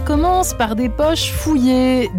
Ça commence par des poches fouillées,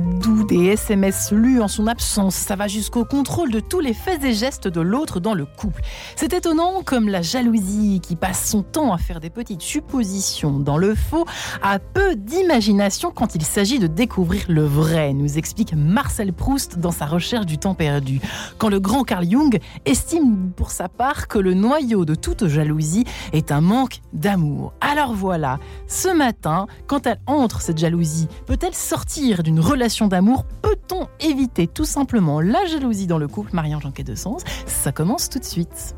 des SMS lus en son absence. Ça va jusqu'au contrôle de tous les faits et gestes de l'autre dans le couple. C'est étonnant comme la jalousie qui passe son temps à faire des petites suppositions dans le faux a peu d'imagination quand il s'agit de découvrir le vrai, nous explique Marcel Proust dans sa recherche du temps perdu. Quand le grand Carl Jung estime pour sa part que le noyau de toute jalousie est un manque d'amour. Alors voilà, ce matin, quand elle entre cette jalousie Peut-elle sortir d'une relation d'amour Peut-on éviter tout simplement la jalousie dans le couple Marianne Janquet de Sens? Ça commence tout de suite.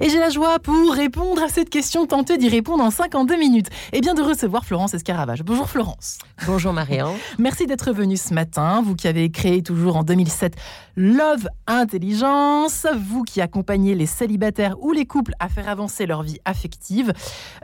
Et j'ai la joie pour répondre à cette question, tenter d'y répondre en 52 minutes. Et bien de recevoir Florence Escaravage. Bonjour Florence. Bonjour Marianne. Merci d'être venue ce matin, vous qui avez créé toujours en 2007 Love Intelligence, vous qui accompagnez les célibataires ou les couples à faire avancer leur vie affective.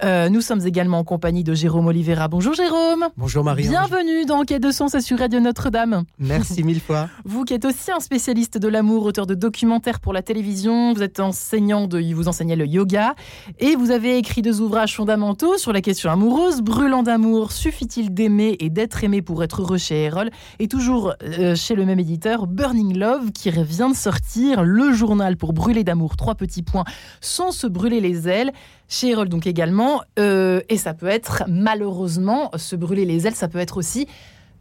Euh, nous sommes également en compagnie de Jérôme Oliveira. Bonjour Jérôme. Bonjour Marie. Bienvenue dans Quai de Sens sur Radio Notre-Dame. Merci mille fois. Vous qui êtes aussi un spécialiste de l'amour, auteur de documentaires pour la télévision, vous êtes enseignant de, vous enseignez le yoga. Et vous avez écrit deux ouvrages fondamentaux sur la question amoureuse, Brûlant d'amour, suffit-il d'aimer et d'être aimé pour être heureux chez Erol? Et toujours euh, chez le même éditeur, Burning Love qui vient de sortir, le journal pour brûler d'amour, trois petits points, sans se brûler les ailes. Chez Erol donc également, euh, et ça peut être malheureusement, se brûler les ailes, ça peut être aussi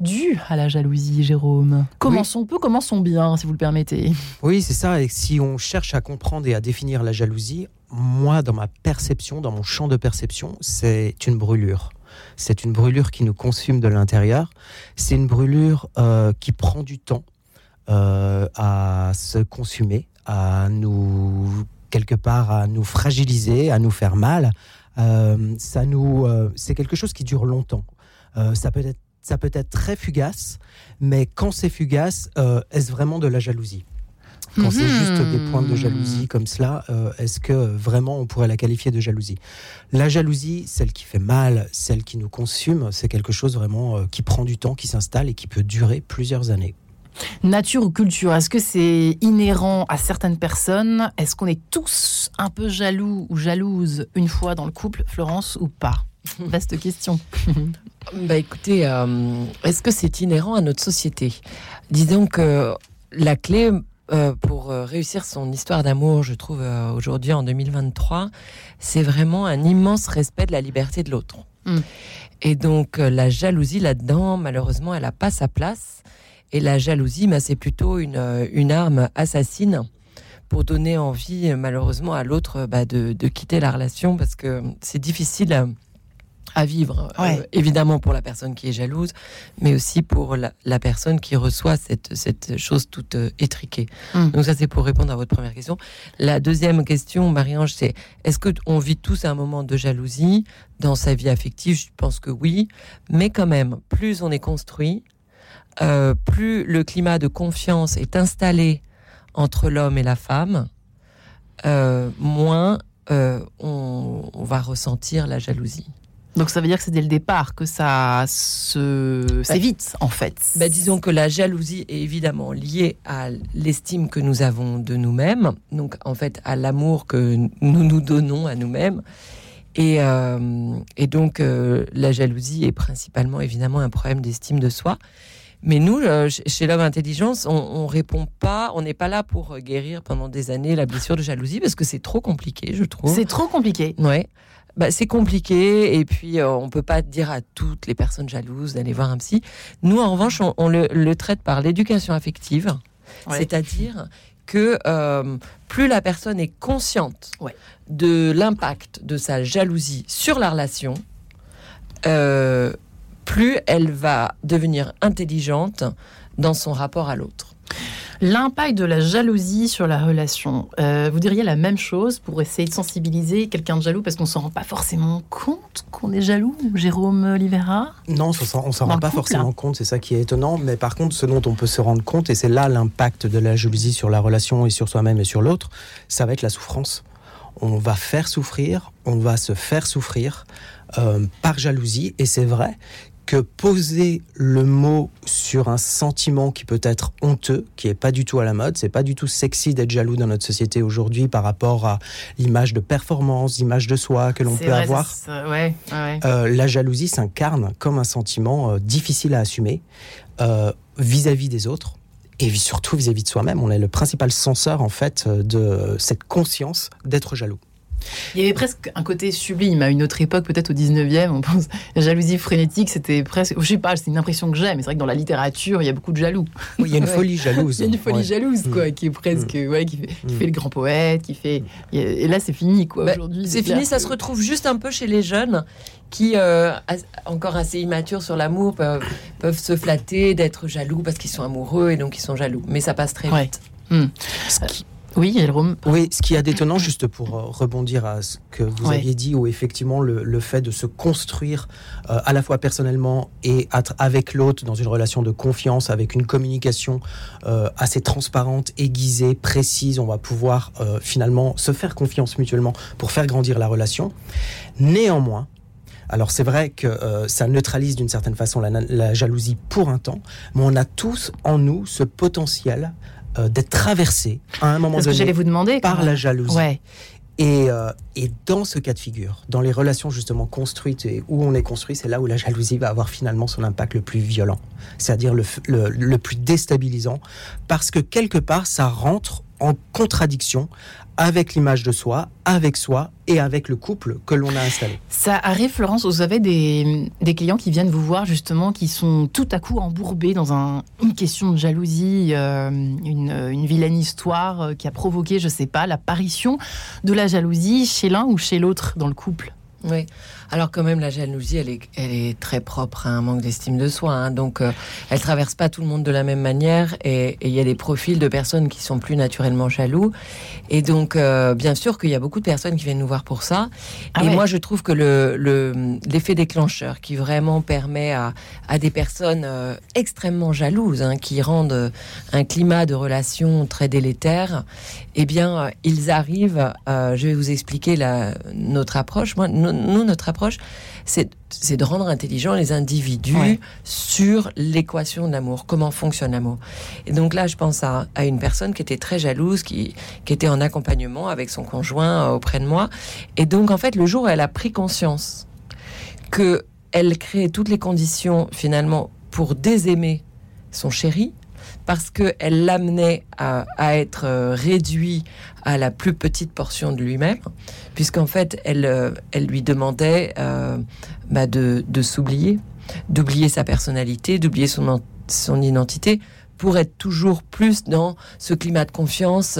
dû à la jalousie, Jérôme. Commençons peu, commençons bien, si vous le permettez? Oui, c'est ça. Et si on cherche à comprendre et à définir la jalousie, moi, dans ma perception, dans mon champ de perception, c'est une brûlure. C'est une brûlure qui nous consume de l'intérieur. C'est une brûlure euh, qui prend du temps. Euh, à se consumer, à nous quelque part à nous fragiliser, à nous faire mal. Euh, ça nous, c'est quelque chose qui dure longtemps. ça peut être, ça peut être très fugace, mais quand c'est fugace, est-ce vraiment de la jalousie? Quand c'est juste des points de jalousie comme cela, est-ce que vraiment on pourrait la qualifier de jalousie? La jalousie, celle qui fait mal, celle qui nous consume, c'est quelque chose vraiment qui prend du temps, qui s'installe et qui peut durer plusieurs années. Nature ou culture, est-ce que c'est inhérent à certaines personnes? Est-ce qu'on est tous un peu jaloux ou jalouses une fois dans le couple, Florence, ou pas? Vaste question. bah écoutez, euh, est-ce que c'est inhérent à notre société? Disons que la clé euh, pour euh, réussir son histoire d'amour, je trouve aujourd'hui en 2023, c'est vraiment un immense respect de la liberté de l'autre. Hmm. Et donc la jalousie là-dedans, malheureusement, elle n'a pas sa place. Et la jalousie, bah, c'est plutôt une, une, arme assassine pour donner envie, malheureusement, à l'autre bah, de, de, quitter la relation parce que c'est difficile à, vivre, euh, évidemment pour la personne qui est jalouse, mais aussi pour la, personne qui reçoit cette, cette chose toute euh, étriquée. Hmm. Donc ça, c'est pour répondre à votre première question. La deuxième question, Marie-Ange, c'est est-ce qu'on vit tous un moment de jalousie dans sa vie affective? Je pense que oui, mais quand même, plus on est construit, euh, plus le climat de confiance est installé entre l'homme et la femme, moins on, va ressentir la jalousie. Donc ça veut dire que c'est dès le départ que ça se bah, s'évite en fait. Bah, disons que la jalousie est évidemment liée à l'estime que nous avons de nous-mêmes, donc en fait à l'amour que nous nous donnons à nous-mêmes. Et, et donc la jalousie est principalement évidemment un problème d'estime de soi. Mais nous, euh, chez Love Intelligence, on, on répond pas, on n'est pas là pour euh, guérir pendant des années la blessure de jalousie parce que c'est trop compliqué, je trouve. C'est trop compliqué. Ouais. Bah, c'est compliqué et puis euh, on peut pas dire à toutes les personnes jalouses d'aller voir un psy. Nous, en revanche, on, le, traite par l'éducation affective, c'est-à-dire que plus la personne est consciente de l'impact de sa jalousie sur la relation, euh, plus elle va devenir intelligente dans son rapport à l'autre. L'impact de la jalousie sur la relation. Euh, vous diriez la même chose pour essayer de sensibiliser quelqu'un de jaloux parce qu'on s'en rend pas forcément compte qu'on est jaloux, Jérôme Olivera? Non, on ne s'en rend pas forcément compte, c'est ça qui est étonnant. Mais par contre, ce dont on peut se rendre compte, et c'est là l'impact de la jalousie sur la relation et sur soi-même et sur l'autre, ça va être la souffrance. On va faire souffrir, on va se faire souffrir euh, par jalousie. Et c'est vrai que poser le mot sur un sentiment qui peut être honteux, qui est pas du tout à la mode, c'est pas du tout sexy d'être jaloux dans notre société aujourd'hui par rapport à l'image de performance, l'image de soi que l'on peut avoir. Euh, la jalousie s'incarne comme un sentiment euh, difficile à assumer euh, vis-à-vis des autres et surtout vis-à-vis -vis de soi-même. On est le principal censeur en fait de cette conscience d'être jaloux. Il y avait presque un côté sublime à une autre époque, peut-être au 19e. On pense la jalousie frénétique, c'était presque. Je sais pas, c'est une impression que j'ai, mais c'est vrai que dans la littérature, il y a beaucoup de jaloux. Oui, il y a une folie jalouse. il y a une folie jalouse, quoi, mm. qui est presque. Mm. Ouais, qui, fait, qui fait, le grand poète, qui fait. Et là, c'est fini, quoi, bah, aujourd'hui. C'est fini, ça se retrouve juste un peu chez les jeunes qui, euh, encore assez immatures sur l'amour, peuvent, peuvent, se flatter d'être jaloux parce qu'ils sont amoureux et donc ils sont jaloux. Mais ça passe très vite. Mm. Oui, Jérôme. Oui, ce qui est détonnant, juste pour euh, rebondir à ce que vous aviez dit, où effectivement le, fait de se construire euh, à la fois personnellement et avec l'autre dans une relation de confiance, avec une communication euh, assez transparente, aiguisée, précise, on va pouvoir finalement se faire confiance mutuellement pour faire grandir la relation. Néanmoins, alors c'est vrai que ça neutralise d'une certaine façon la, la, jalousie pour un temps, mais on a tous en nous ce potentiel euh, d'être traversé à un moment donné vous demander, par la jalousie. Et, euh, et, dans ce cas de figure, dans les relations justement construites et où on est construit, c'est là où la jalousie va avoir finalement son impact le plus violent, c'est-à-dire le, le, le, plus déstabilisant, parce que quelque part, ça rentre en contradiction avec l'image de soi, avec soi et avec le couple que l'on a installé. Ça arrive, Florence, vous avez des, clients qui viennent vous voir justement, qui sont tout à coup embourbés dans une question de jalousie, euh, une, vilaine histoire euh, qui a provoqué, je ne sais pas, l'apparition de la jalousie chez l'un ou chez l'autre dans le couple? Oui. Alors quand même, la jalousie, elle est, elle est très propre à un manque d'estime de soi. Hein. donc, euh, elle traverse pas tout le monde de la même manière. Et il y a des profils de personnes qui sont plus naturellement jaloux. Et donc, euh, bien sûr qu'il y a beaucoup de personnes qui viennent nous voir pour ça. Ah et moi, je trouve que le, l'effet déclencheur qui vraiment permet à, à des personnes euh, extrêmement jalouses, hein, qui rendent un climat de relation très délétère, eh bien, ils arrivent. je vais vous expliquer la, notre approche. Moi, nous, notre approche c'est de rendre intelligents les individus sur l'équation de l'amour, comment fonctionne l'amour. Et donc là, je pense à, une personne qui était très jalouse, qui, qui était en accompagnement avec son conjoint euh, auprès de moi. Et donc, en fait, le jour où elle a pris conscience que elle créait toutes les conditions, finalement, pour désaimer son chéri, parce qu'elle l'amenait à, être euh, réduit à la plus petite portion de lui-même, puisqu'en fait, elle, euh, elle lui demandait euh, bah, de, s'oublier, d'oublier sa personnalité, d'oublier son, son identité, pour être toujours plus dans ce climat de confiance,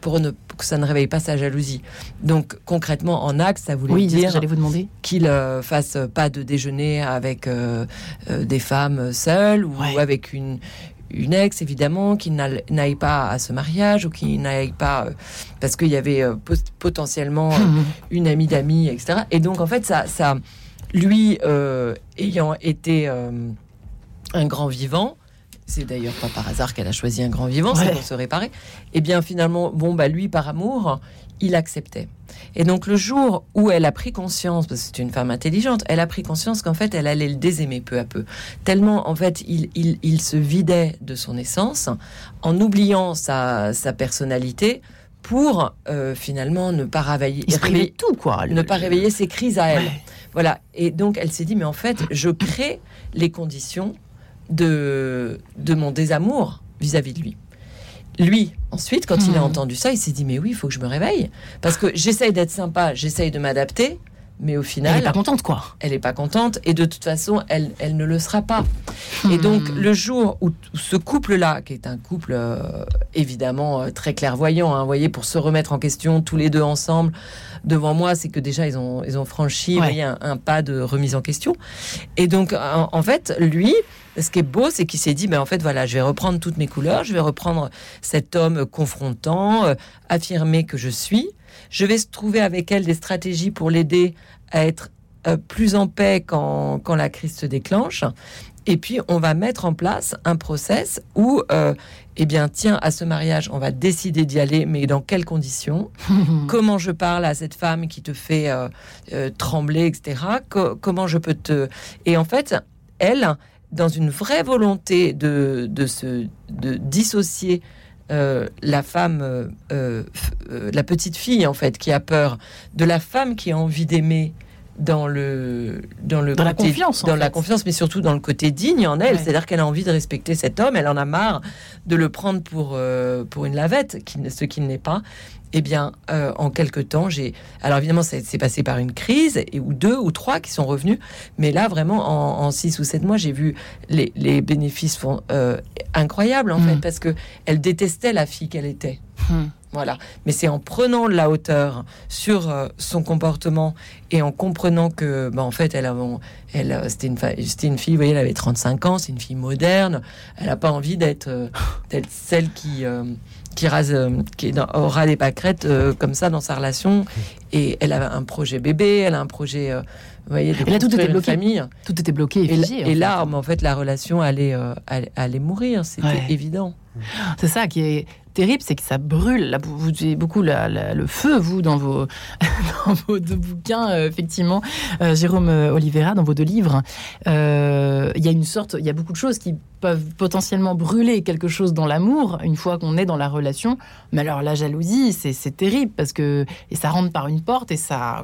pour ne que ça ne réveille pas sa jalousie. Donc concrètement, en axe, ça voulait dire vous demander qu'il ne fasse pas de déjeuner avec des femmes seules ou avec une, une ex, évidemment, qui n'aille pas à ce mariage ou qui n'aille pas euh, parce qu'il y avait euh, potentiellement euh, une amie d'amis, etc. Et donc, en fait, ça, ça lui ayant été un grand vivant, c'est d'ailleurs pas par hasard qu'elle a choisi un grand vivant, c'est pour se réparer. Et eh bien finalement, bon bah lui par amour, il acceptait. Et donc le jour où elle a pris conscience, parce que c'est une femme intelligente, elle a pris conscience qu'en fait elle allait le désaimer peu à peu. Tellement en fait il, il, se vidait de son essence en oubliant sa, sa personnalité pour euh, finalement ne pas réveiller, tout quoi, ne pas réveiller ses crises à elle. Voilà. Et donc elle s'est dit mais en fait je crée les conditions de de mon désamour vis à -vis de lui lui, ensuite, quand il a hmm. entendu ça, il s'est dit mais oui, il faut que je me réveille parce que j'essaye d'être sympa, j'essaye de m'adapter, mais au final, elle est pas contente quoi. Elle est pas contente et de toute façon, elle, elle ne le sera pas. Et donc hmm. le jour où, ce couple-là, qui est un couple euh, évidemment euh, très clairvoyant, hein, vous voyez, pour se remettre en question tous les deux ensemble devant moi, c'est que déjà ils ont ils ont franchi un, pas de remise en question. Et donc en fait, lui ce qui est beau, c'est qu'il s'est dit, ben en fait, voilà, je vais reprendre toutes mes couleurs, je vais reprendre cet homme confrontant, euh, affirmer que je suis. Je vais trouver avec elle des stratégies pour l'aider à être euh, plus en paix quand, quand la crise se déclenche. Et puis, on va mettre en place un process où, euh, eh bien, tiens, à ce mariage, on va décider d'y aller, mais dans quelles conditions? Comment je parle à cette femme qui te fait trembler, etc. comment je peux te... Et en fait, elle, dans une vraie volonté de, de se de dissocier euh, la femme, euh, euh, la petite fille en fait, qui a peur, de la femme qui a envie d'aimer dans le dans le dans la confiance, dans la confiance, mais surtout dans le côté digne en elle. C'est-à-dire qu'elle a envie de respecter cet homme, elle en a marre de le prendre pour pour une lavette, qui, ce qu'il n'est pas eh bien, euh, en quelque temps, j'ai. Alors évidemment, c'est passé par une crise, et, ou deux ou trois qui sont revenus. Mais là, vraiment, en, six ou sept mois, j'ai vu les, bénéfices font, euh, incroyables, en fait, hmm. parce que elle détestait la fille qu'elle était. Hmm. Voilà. Mais c'est en prenant la hauteur sur euh, son comportement et en comprenant que, bah, en fait, elle, elle c'était une, une fille, vous voyez, elle avait 35 ans, c'est une fille moderne. Elle n'a pas envie d'être celle qui qui rase, euh, qui aura des pâquerettes euh, comme ça dans sa relation. Et elle a un projet bébé, elle a un projet, euh, vous voyez, de tout était bloqué. famille. Tout était bloqué et, figé, et, là, en fait, la relation allait, allait, mourir, c'était évident. C'est ça qui est terrible, c'est que ça brûle. Là, vous, avez beaucoup le feu, vous, dans vos, deux bouquins, euh, effectivement, euh, Jérôme euh, Oliveira, dans vos deux livres. Il y a une sorte, il y a beaucoup de choses qui peuvent potentiellement brûler quelque chose dans l'amour une fois qu'on est dans la relation. Mais alors la jalousie, c'est terrible parce que et ça rentre par une porte et ça,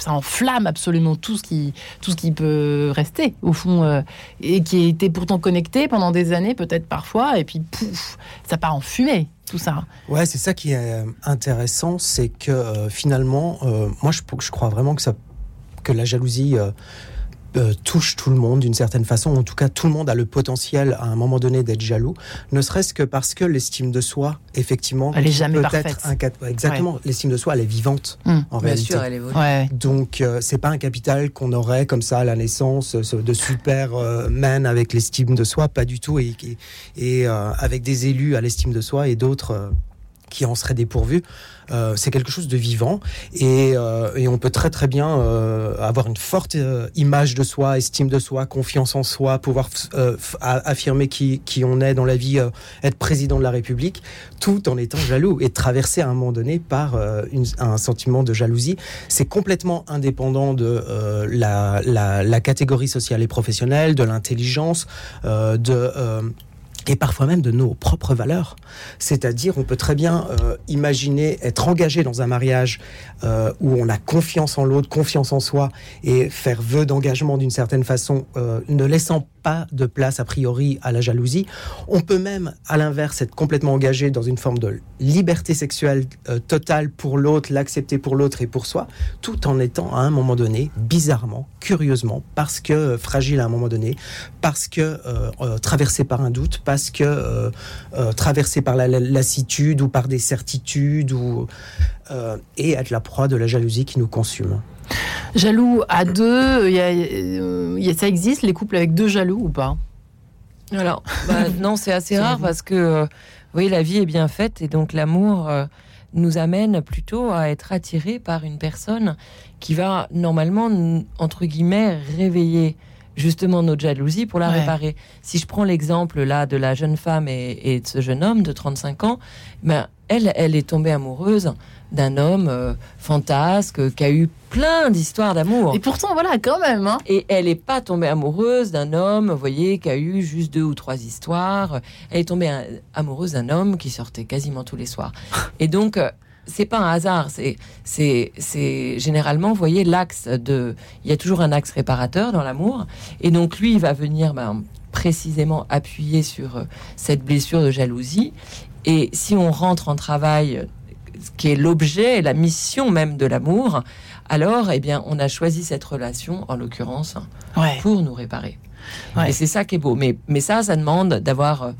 ça enflamme absolument tout ce qui, tout ce qui peut rester au fond et qui était pourtant connecté pendant des années, peut-être parfois, et puis pouf, ça part en fumée ça. Ouais, c'est ça qui est euh, intéressant, c'est que euh, finalement, euh, moi je, je, crois vraiment que, ça, que la jalousie euh, touche tout le monde d'une certaine façon. En tout cas, tout le monde a le potentiel à un moment donné d'être jaloux, ne serait-ce que parce que l'estime de soi, effectivement, elle est jamais parfaite. exactement, l'estime de soi, elle est vivante hum. en Bien Sûr, elle est Donc, euh, c'est pas un capital qu'on aurait comme ça à la naissance de super euh, man avec l'estime de soi, pas du tout, et, et, avec des élus à l'estime de soi et d'autres qui en seraient dépourvus. Euh, c'est quelque chose de vivant et, euh, et, on peut très très bien euh, avoir une forte image de soi, estime de soi, confiance en soi, pouvoir affirmer qui, qui, on est dans la vie, être président de la République, tout en étant jaloux et traversé à un moment donné par un sentiment de jalousie. C'est complètement indépendant de la, la, la, catégorie sociale et professionnelle, de l'intelligence, de et parfois même de nos propres valeurs. C'est-à-dire, on peut très bien euh, imaginer être engagé dans un mariage euh, où on a confiance en l'autre, confiance en soi, et faire vœu d'engagement d'une certaine façon, euh, ne laissant pas de place a priori à la jalousie. On peut même, à l'inverse, être complètement engagé dans une forme de liberté sexuelle totale pour l'autre, l'accepter pour l'autre et pour soi, tout en étant à un moment donné, bizarrement, curieusement, parce que fragile à un moment donné, parce que traversé par un doute, parce que euh, euh, traversé par la, lassitude ou par des certitudes ou euh, et être la proie de la jalousie qui nous consume. Jaloux à deux, y ça existe les couples avec deux jaloux ou pas? Alors bah, non, c'est assez rare parce que oui, la vie est bien faite et donc l'amour nous amène plutôt à être attiré par une personne qui va normalement entre guillemets réveiller justement notre jalousie pour la réparer. Si je prends l'exemple là de la jeune femme et, de ce jeune homme de 35 ans, ben, elle, elle est tombée amoureuse d'un homme euh, fantasque qui a eu plein d'histoires d'amour. Et pourtant, voilà, quand même. Hein. Et elle n'est pas tombée amoureuse d'un homme, vous voyez, qui a eu juste deux ou trois histoires. Elle est tombée amoureuse d'un homme qui sortait quasiment tous les soirs. Et donc, euh, c'est pas un hasard. C'est, c'est, c'est généralement, vous voyez, l'axe de. Il y a toujours un axe réparateur dans l'amour, et donc lui, il va venir ben, précisément appuyer sur euh, cette blessure de jalousie. Et si on rentre en travail, qui est l'objet, la mission même de l'amour, alors, eh bien, on a choisi cette relation, en l'occurrence, pour nous réparer. Et c'est ça qui est beau. Mais, mais ça, ça demande d'avoir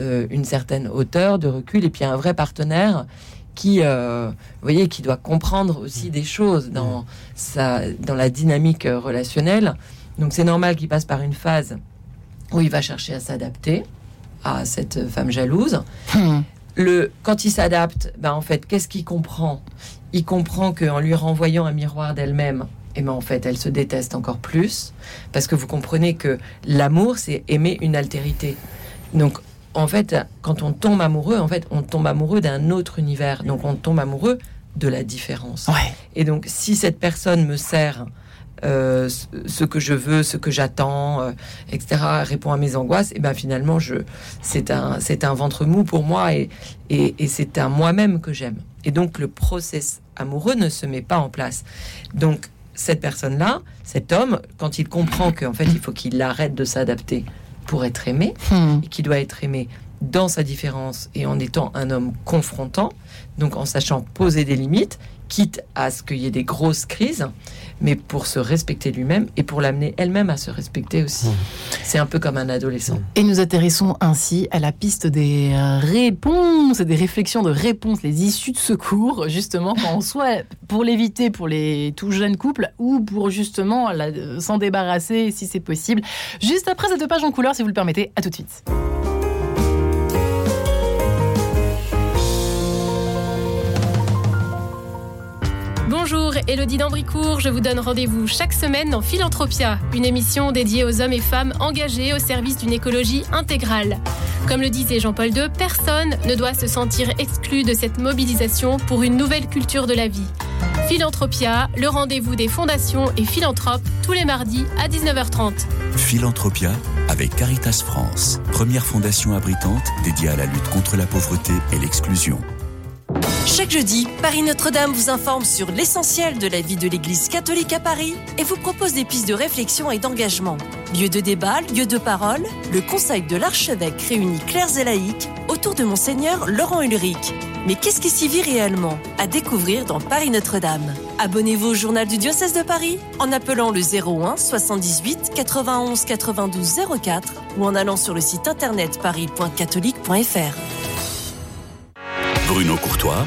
euh, une certaine hauteur de recul et puis un vrai partenaire qui, euh, vous voyez, qui doit comprendre aussi des choses dans, sa, dans la dynamique euh, relationnelle. Donc c'est normal qu'il passe par une phase où il va chercher à s'adapter à cette femme jalouse. Hmm. Le, quand il s'adapte, ben en fait, qu'est-ce qu'il comprend? Il comprend qu'en lui renvoyant un miroir d'elle-même, et eh ben en fait, elle se déteste encore plus, parce que vous comprenez que l'amour, c'est aimer une altérité. Donc, en fait, quand on tombe amoureux, en fait, on tombe amoureux d'un autre univers. Donc, on tombe amoureux de la différence. Et donc, si cette personne me sert euh, ce que je veux, ce que j'attends, euh, etc., répond à mes angoisses, et ben finalement, je, c'est un, c'est un ventre mou pour moi et, et, et c'est un moi-même que j'aime. Et donc, le process amoureux ne se met pas en place. Donc, cette personne-là, cet homme, quand il comprend qu'en fait, il faut qu'il arrête de s'adapter pour être aimé, Hmm. et qu'il doit être aimé dans sa différence et en étant un homme confrontant, donc en sachant poser des limites, quitte à ce qu'il y ait des grosses crises, mais pour se respecter lui-même et pour l'amener elle-même à se respecter aussi. Mmh. C'est un peu comme un adolescent. Et nous atterrissons ainsi à la piste des euh, réponses des réflexions de réponses, les issues de secours, justement, quand on soit pour l'éviter pour les tout jeunes couples ou pour justement la- euh, s'en débarrasser si c'est possible. Juste après cette page en couleur, si vous le permettez, à tout de suite. Elodie d'Ambricourt. Je vous donne rendez-vous chaque semaine dans Philanthropia, une émission dédiée aux hommes et femmes engagés au service d'une écologie intégrale. Comme le disait Jean-Paul II, personne ne doit se sentir exclu de cette mobilisation pour une nouvelle culture de la vie. Philanthropia, le rendez-vous des fondations et philanthropes, tous les mardis à 19h30. Philanthropia avec Caritas France, première fondation abritante dédiée à la lutte contre la pauvreté et l'exclusion. Chaque jeudi, Paris Notre-Dame vous informe sur l'essentiel de la vie de l'Église catholique à Paris et vous propose des pistes de réflexion et d'engagement. Lieu de débat, lieu de parole, le Conseil de l'archevêque réunit clercs et laïcs autour de Monseigneur Laurent Ulrich. Mais qu'est-ce qui s'y vit réellement À découvrir dans Paris Notre-Dame? Abonnez-vous au journal du diocèse de Paris en appelant le 01 78 91 92 04 ou en allant sur le site internet paris.catholique.fr. Bruno Courtois,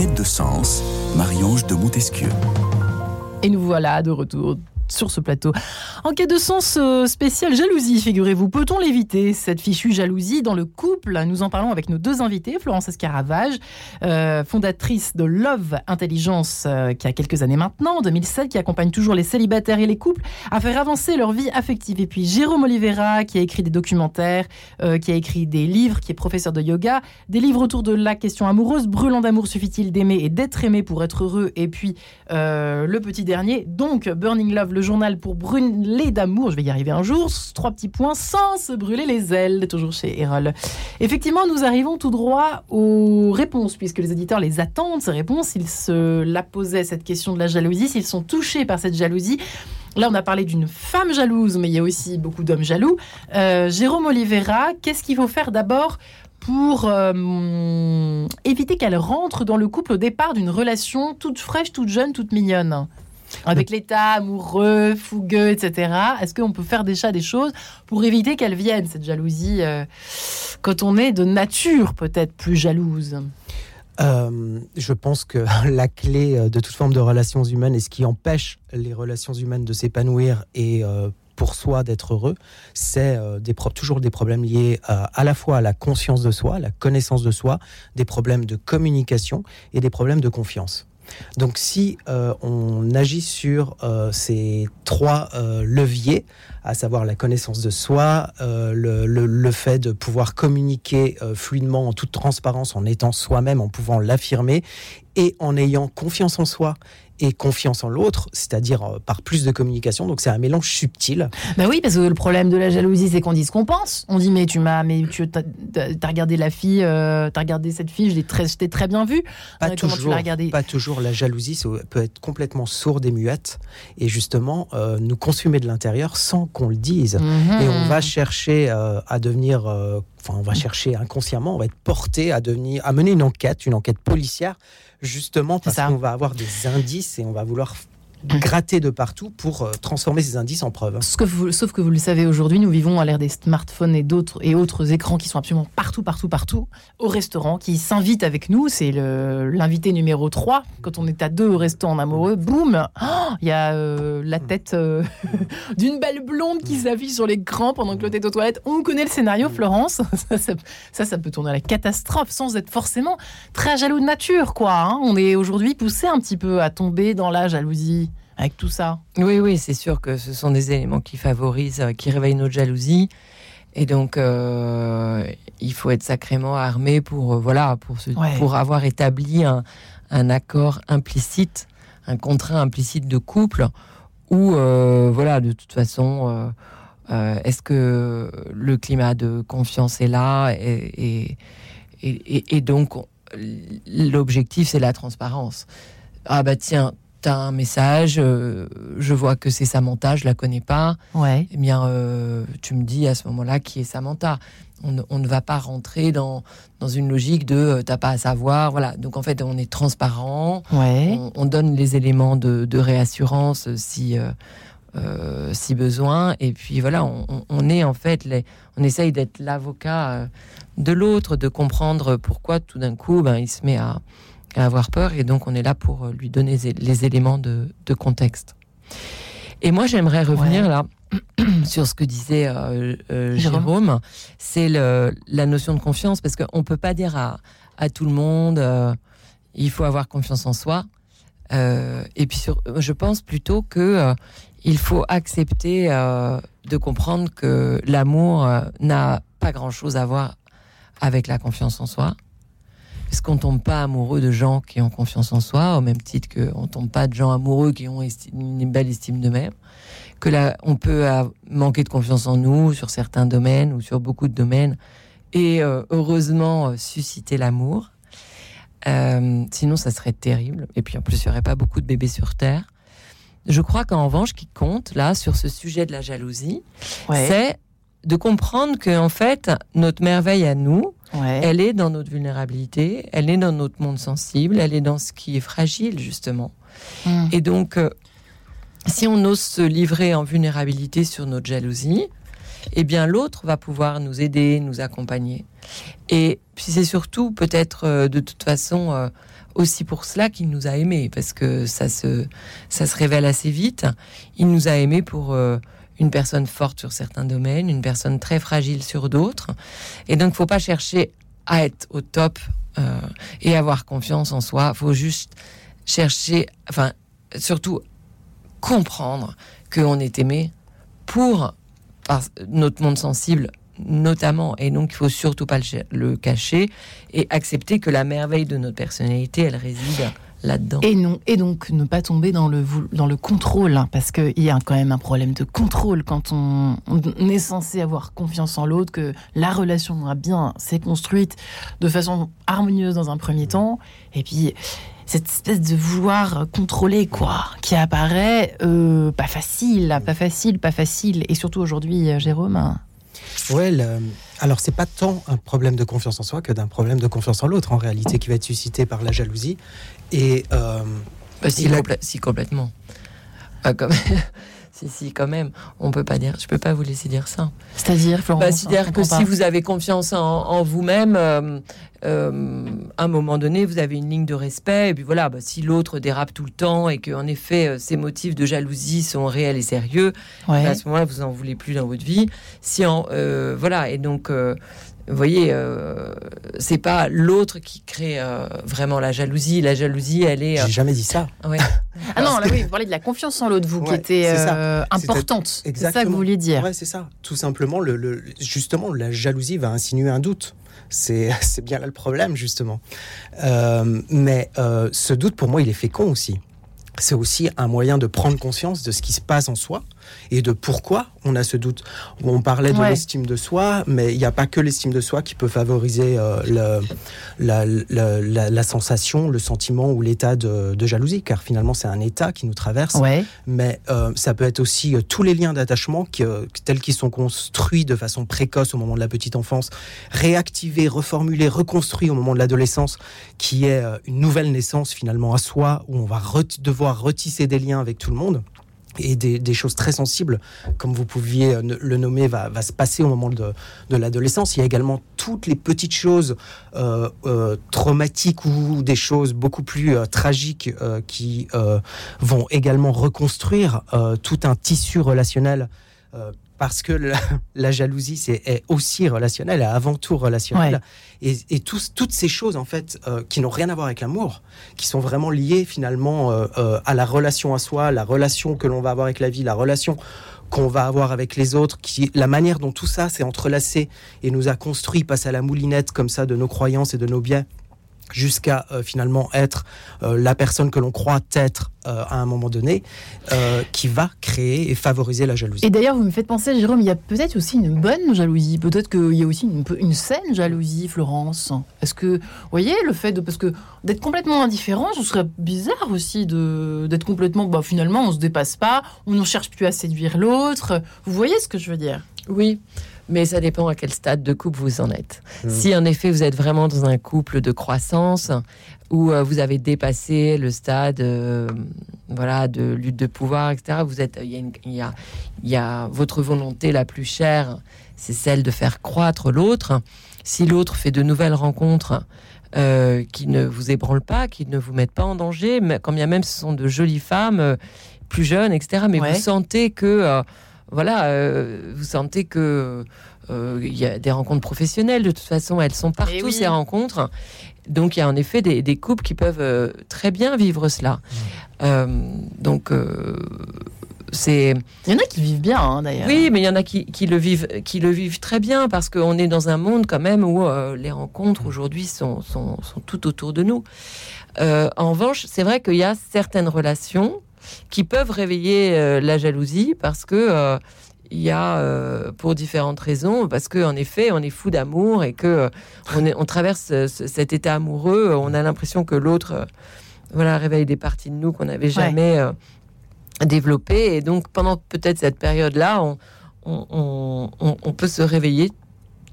Quête de sens, Marie-Ange de Montesquieu. Et nous voilà de retour sur ce plateau. En quête de sens euh, spécial jalousie, figurez-vous, peut-on l'éviter, cette fichue jalousie dans le couple? Nous en parlons avec nos deux invités, Florence Escaravage, euh, fondatrice de Love Intelligence, euh, qui a quelques années maintenant, en 2007, qui accompagne toujours les célibataires et les couples à faire avancer leur vie affective. Et puis Jérôme Oliveira, qui a écrit des documentaires, qui a écrit des livres, qui est professeur de yoga, des livres autour de la question amoureuse, Brûlant d'amour, suffit-il d'aimer et d'être aimé pour être heureux? Et puis le petit dernier, donc Burning Love, le journal pour brûler d'amour, je vais y arriver un jour, trois petits points, sans se brûler les ailes, toujours chez Erol. Effectivement, nous arrivons tout droit aux réponses, puisque les auditeurs les attendent, ces réponses, ils se la posaient, cette question de la jalousie, s'ils sont touchés par cette jalousie. Là, on a parlé d'une femme jalouse, mais il y a aussi beaucoup d'hommes jaloux. Euh, Jérôme Oliveira, qu'est-ce qu'il faut faire d'abord pour euh, éviter qu'elle rentre dans le couple au départ d'une relation toute fraîche, toute jeune, toute mignonne? Avec l'état amoureux, fougueux, etc. Est-ce qu'on peut faire déjà des choses pour éviter qu'elle vienne, cette jalousie, euh, quand on est de nature peut-être plus jalouse? Euh, je pense que la clé euh, de toute forme de relations humaines et ce qui empêche les relations humaines de s'épanouir et pour soi d'être heureux, c'est toujours des problèmes liés euh, à la fois à la conscience de soi, la connaissance de soi, des problèmes de communication et des problèmes de confiance. Donc si euh, on agit sur euh, ces trois euh, leviers, à savoir la connaissance de soi, le, fait de pouvoir communiquer fluidement, en toute transparence, en étant soi-même, en pouvant l'affirmer, et en ayant confiance en soi et confiance en l'autre, c'est-à-dire euh, par plus de communication. Donc c'est un mélange subtil. Bah oui, parce que le problème de la jalousie, c'est qu'on dit ce qu'on pense. On dit mais tu m'as, mais tu t'as, t'as regardé la fille, euh, t'as regardé cette fille, je l'ai très, je t'ai très bien vue. Pas Euh, tu toujours, l'as regardée? Pas toujours. La jalousie ça peut être complètement sourde et muette, et justement euh, nous consumer de l'intérieur sans qu'on le dise. Mhm. Et on va chercher euh, à devenir, enfin, on va chercher inconsciemment, on va être porté à devenir, à mener une enquête, une enquête policière, justement parce ça. qu'on va avoir des indices et on va vouloir gratter de partout pour euh, transformer ces indices en preuves. Sauf que vous, le savez aujourd'hui, nous vivons à l'ère des smartphones et d'autres et autres écrans qui sont absolument partout, partout, partout, au restaurant, qui s'invitent avec nous. C'est l'invité numéro 3. Quand on est à deux au restaurant en amoureux, boum, oh, il y a euh, la tête euh, d'une belle blonde qui s'affiche sur l'écran pendant que l'autre est aux toilettes. On connaît le scénario, Florence. Ça, ça, peut tourner à la catastrophe sans être forcément très jaloux de nature, quoi. Hein. On est aujourd'hui poussé un petit peu à tomber dans la jalousie avec tout ça. Oui, oui, c'est sûr que ce sont des éléments qui favorisent, euh, qui réveillent notre jalousie. Et donc, euh, il faut être sacrément armé pour, euh, voilà, pour, pour avoir établi un, accord implicite, un contrat implicite de couple, où, voilà, de toute façon, est-ce que le climat de confiance est là et, et, et donc, l'objectif, c'est la transparence. Ah bah tiens, t'as un message, euh, je vois que c'est Samantha, je la connais pas. Ouais. Eh bien, euh, tu me dis à ce moment-là qui est Samantha. On, ne va pas rentrer dans, dans une logique de euh, t'as pas à savoir. Voilà. Donc en fait, on est transparent. Ouais. On, donne les éléments de, réassurance si. si besoin et puis voilà on, est en fait les, on essaye d'être l'avocat de l'autre de comprendre pourquoi tout d'un coup ben, il se met à, à avoir peur et donc on est là pour euh, lui donner les éléments de, contexte. Et moi j'aimerais revenir là sur ce que disait euh, euh, Jérôme, c'est la notion de confiance parce qu'on ne peut pas dire à, tout le monde il faut avoir confiance en soi. et puis sur, je pense plutôt que il faut accepter de comprendre que l'amour n'a pas grand-chose à voir avec la confiance en soi parce qu'on tombe pas amoureux de gens qui ont confiance en soi, au même titre qu'on tombe pas de gens amoureux qui ont une belle estime d'eux-mêmes. Que là, on peut manquer de confiance en nous sur certains domaines ou sur beaucoup de domaines, et euh, heureusement euh, susciter l'amour. Euh, sinon, ça serait terrible. Et puis en plus, il n'y aurait pas beaucoup de bébés sur Terre. Je crois qu'en revanche, qui compte là sur ce sujet de la jalousie, c'est de comprendre que en fait, notre merveille à nous, elle est dans notre vulnérabilité, elle est dans notre monde sensible, elle est dans ce qui est fragile, justement. Hmm. Et donc, euh, si on ose se livrer en vulnérabilité sur notre jalousie, eh bien, l'autre va pouvoir nous aider, nous accompagner. Et puis, c'est surtout peut-être euh, de toute façon euh, aussi pour cela qu'il nous a aimés, parce que ça se, ça se révèle assez vite. Il nous a aimés pour une personne forte sur certains domaines, une personne très fragile sur d'autres. Et donc, faut pas chercher à être au top euh, et avoir confiance en soi. Faut juste chercher, enfin, surtout comprendre qu'on est aimé pour par notre monde sensible notamment, et donc il faut surtout pas le, cacher, et accepter que la merveille de notre personnalité, elle réside là-dedans. Et non, et donc ne pas tomber dans le dans le contrôle, hein, parce qu'il y a quand même un problème de contrôle quand on, est censé avoir confiance en l'autre, que la relation a bien s'est construite de façon harmonieuse dans un premier temps, et puis cette espèce de vouloir contrôler quoi, qui apparaît euh, pas facile, pas facile, pas facile, et surtout aujourd'hui, Jérôme. Hein. Ouais, alors c'est pas tant un problème de confiance en soi que d'un problème de confiance en l'autre en réalité qui va être suscité par la jalousie et euh, bah, si, si, complètement. Ah, comme... si, si, quand même. On peut pas dire. Je peux pas vous laisser dire ça. C'est-à-dire, Florence bah, C'est-à-dire que si vous avez confiance en, vous-même, euh, euh, à un moment donné, vous avez une ligne de respect. Et puis voilà, bah, si l'autre dérape tout le temps et que en effet, ses motifs de jalousie sont réels et sérieux, à ce moment-là, vous en voulez plus dans votre vie. Si en, voilà, et donc vous voyez, euh, c'est pas l'autre qui crée euh, vraiment la jalousie. La jalousie, elle est. J'ai euh, jamais dit ça. ah non, là oui, vous parlez de la confiance en l'autre, vous, qui était importante. C'est ça que vous vouliez dire. Ouais, c'est ça. Tout simplement, le, justement, la jalousie va insinuer un doute. C'est bien là le problème, justement. mais ce doute, pour moi, il est fécond aussi. C'est aussi un moyen de prendre conscience de ce qui se passe en soi et de pourquoi on a ce doute. On parlait de Ouais. l'estime de soi, mais il n'y a pas que l'estime de soi qui peut favoriser euh, le- la, la- la- la sensation, le sentiment ou l'état de, de jalousie, car finalement c'est un état qui nous traverse Ouais. mais euh, ça peut être aussi euh, tous les liens d'attachement tels qu'ils sont construits de façon précoce au moment de la petite enfance, réactivés, reformulés, reconstruits au moment de l'adolescence, qui est une nouvelle naissance finalement à soi, où on va devoir retisser des liens avec tout le monde. Et des, choses très sensibles, comme vous pouviez euh, le nommer, va, se passer au moment de, l'adolescence. Il y a également toutes les petites choses euh, euh, traumatiques ou des choses beaucoup plus tragiques qui vont également reconstruire tout un tissu relationnel. Parce que la, la jalousie c'est est aussi relationnelle, avant tout relationnelle, et, et tous- toutes ces choses en fait euh, qui n'ont rien à voir avec l'amour, qui sont vraiment liées finalement euh, euh, à la relation à soi, la relation que l'on va avoir avec la vie, la relation qu'on va avoir avec les autres, qui, la manière dont tout ça s'est entrelacé et nous a construit, passe à la moulinette comme ça de nos croyances et de nos biais, jusqu'à euh, finalement être euh, la personne que l'on croit être euh, à un moment donné, euh, qui va créer et favoriser la jalousie. Et d'ailleurs, vous me faites penser, Jérôme, il y a peut-être aussi une bonne jalousie. Peut-être qu'il y a aussi une, une saine jalousie, Florence. Est-ce que, vous voyez, le fait de. Parce que d'être complètement indifférent, ce serait bizarre aussi de d'être complètement. Bah, finalement, on se dépasse pas, on ne cherche plus à séduire l'autre. Vous voyez ce que je veux dire? Oui, mais ça dépend à quel stade de couple vous en êtes. Mm. Si en effet vous êtes vraiment dans un couple de croissance où euh, vous avez dépassé le stade, euh, voilà, de lutte de pouvoir, etc. Vous êtes, il y a, une- il y a, il y a votre volonté la plus chère, c'est celle de faire croître l'autre. Si l'autre fait de nouvelles rencontres. euh, qui ne vous ébranlent pas, qui ne vous mettent pas en danger, mais quand bien même ce sont de jolies femmes, plus jeunes, etc. Mais Ouais. vous sentez que voilà, euh, vous sentez que euh, il y a des rencontres professionnelles. De toute façon, elles sont partout Eh oui. ces rencontres. Donc il y a en effet des, des couples qui peuvent euh, très bien vivre cela. Euh, donc c'est Il y en a qui vivent bien, hein, d'ailleurs. oui, mais il y en a qui, qui le vivent, qui le vivent très bien parce qu'on est dans un monde quand même où les rencontres aujourd'hui sont, sont, sont tout autour de nous. En revanche, c'est vrai qu'il y a certaines relations qui peuvent réveiller euh, la jalousie parce que euh, il y a euh, pour différentes raisons parce que en effet on est fou d'amour et que euh, on, est, on traverse ce- cet état amoureux on a l'impression que l'autre euh, voilà réveille des parties de nous qu'on n'avait jamais développées. Et donc pendant peut-être cette période là on, peut se réveiller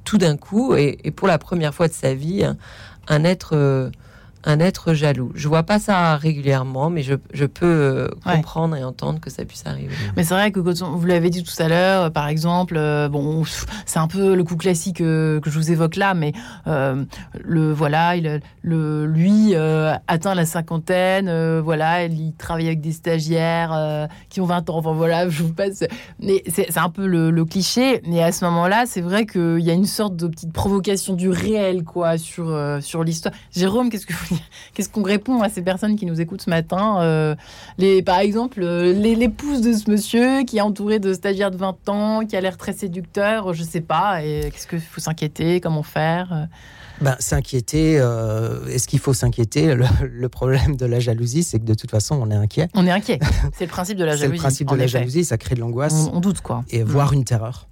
tout d'un coup et, et pour la première fois de sa vie un, un être un être jaloux. Je vois pas ça régulièrement, mais je, je peux euh, Ouais. comprendre et entendre que ça puisse arriver. Mais c'est vrai que vous l'avez dit tout à l'heure, euh, par exemple, euh, bon, c'est un peu le coup classique que je vous évoque là, mais le voilà, il, le lui atteint la cinquantaine, voilà, il travaille avec des stagiaires qui ont 20 ans, enfin voilà, je vous passe. Mais c'est un peu le, le cliché, mais à ce moment-là, c'est vrai qu'il y a une sorte de petite provocation du réel, quoi, sur sur l'histoire. Jérôme, qu'est-ce que vous- qu'est-ce qu'on répond à ces personnes qui nous écoutent ce matin euh, les, par exemple, euh, l'épouse de ce monsieur qui est entouré de stagiaires de 20 ans, qui a l'air très séducteur, je sais pas. Et qu'est-ce qu'il faut s'inquiéter Comment faire euh Ben, s'inquiéter, euh, est-ce qu'il faut s'inquiéter? Le, le problème de la jalousie, c'est que de toute façon, on est inquiet. On est inquiet. C'est le principe de la C'est jalousie. le principe de la effet. jalousie, ça crée de l'angoisse On, on doute, quoi. et voire une terreur.